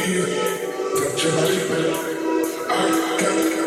you, touch my shit, I can't.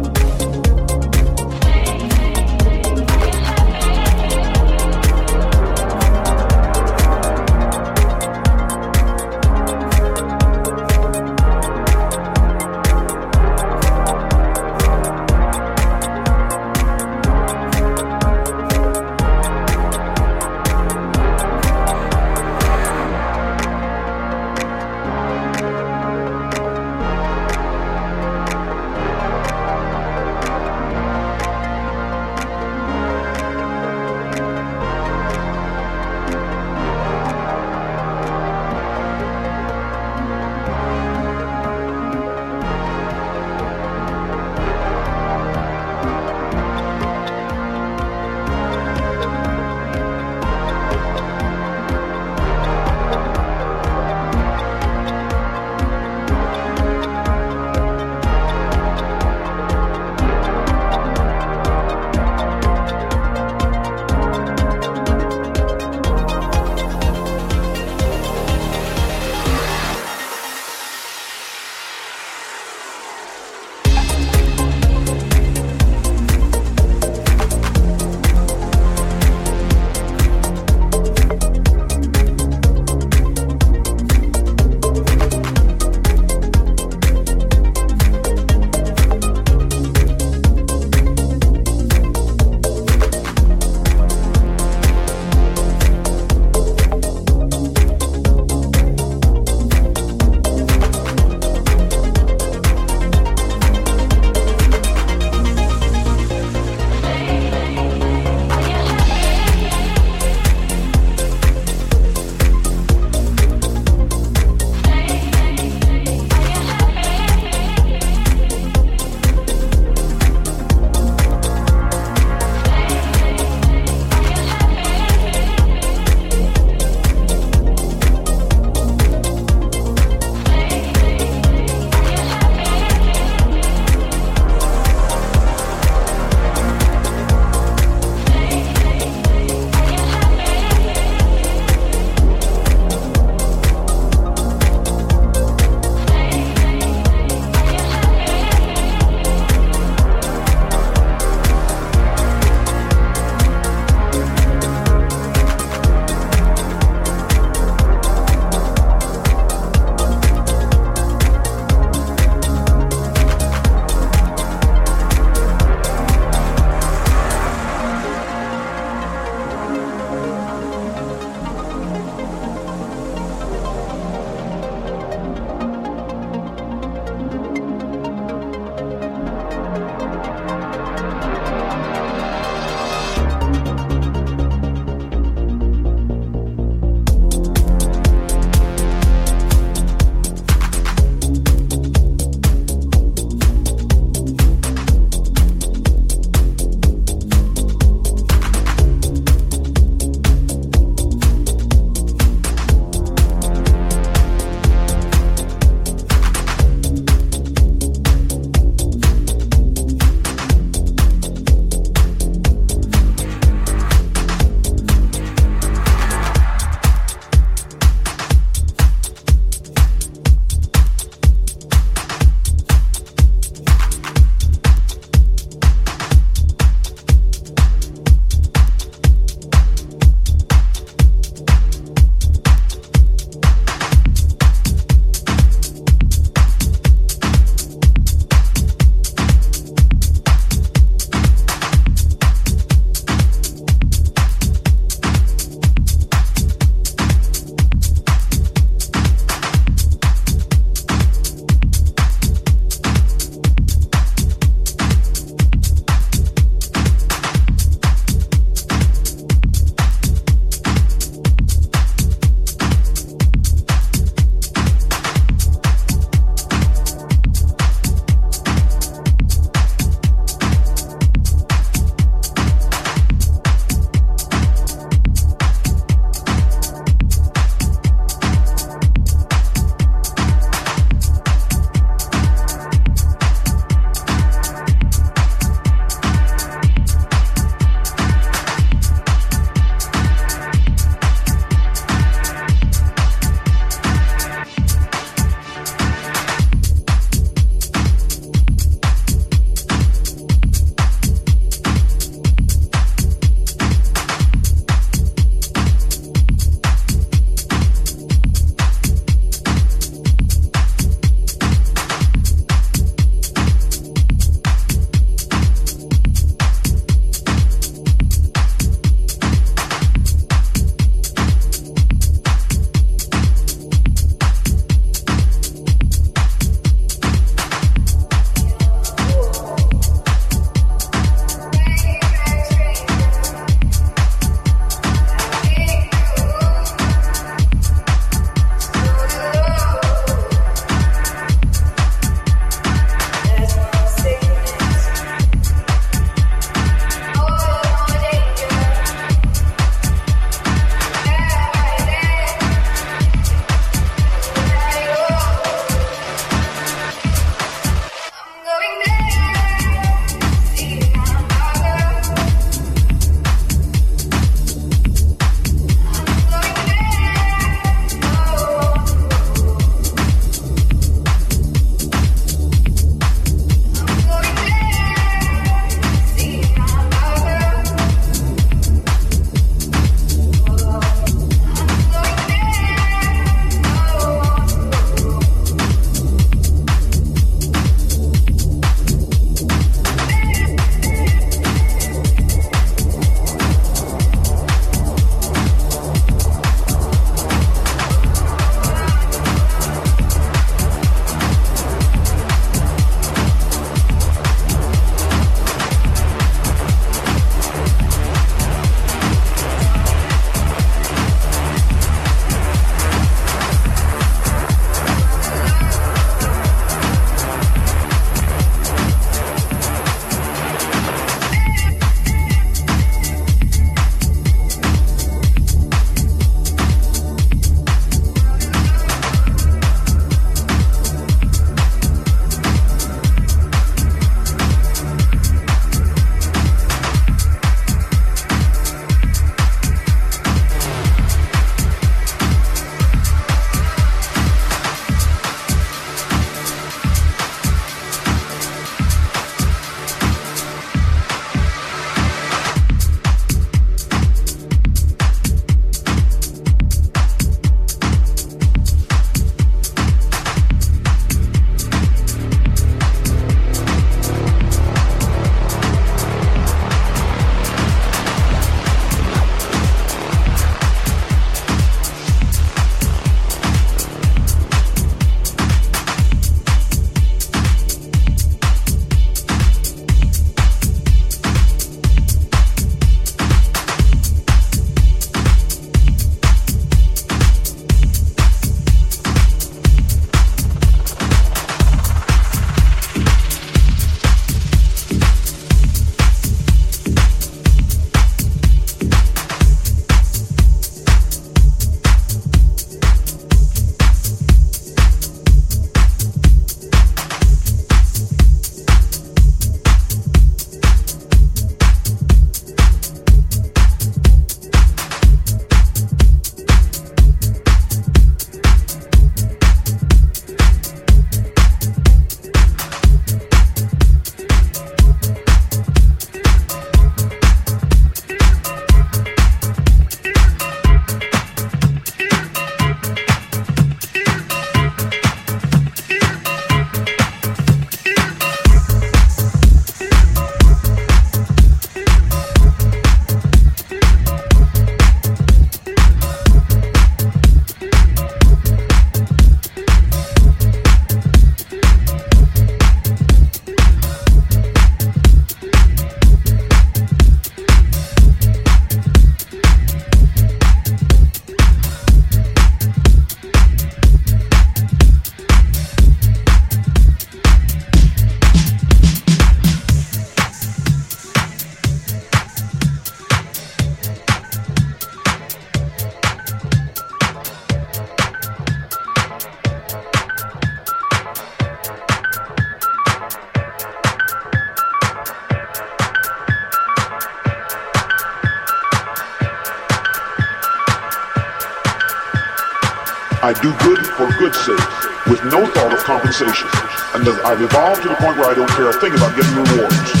I've evolved to the point where I don't care a thing about getting rewards.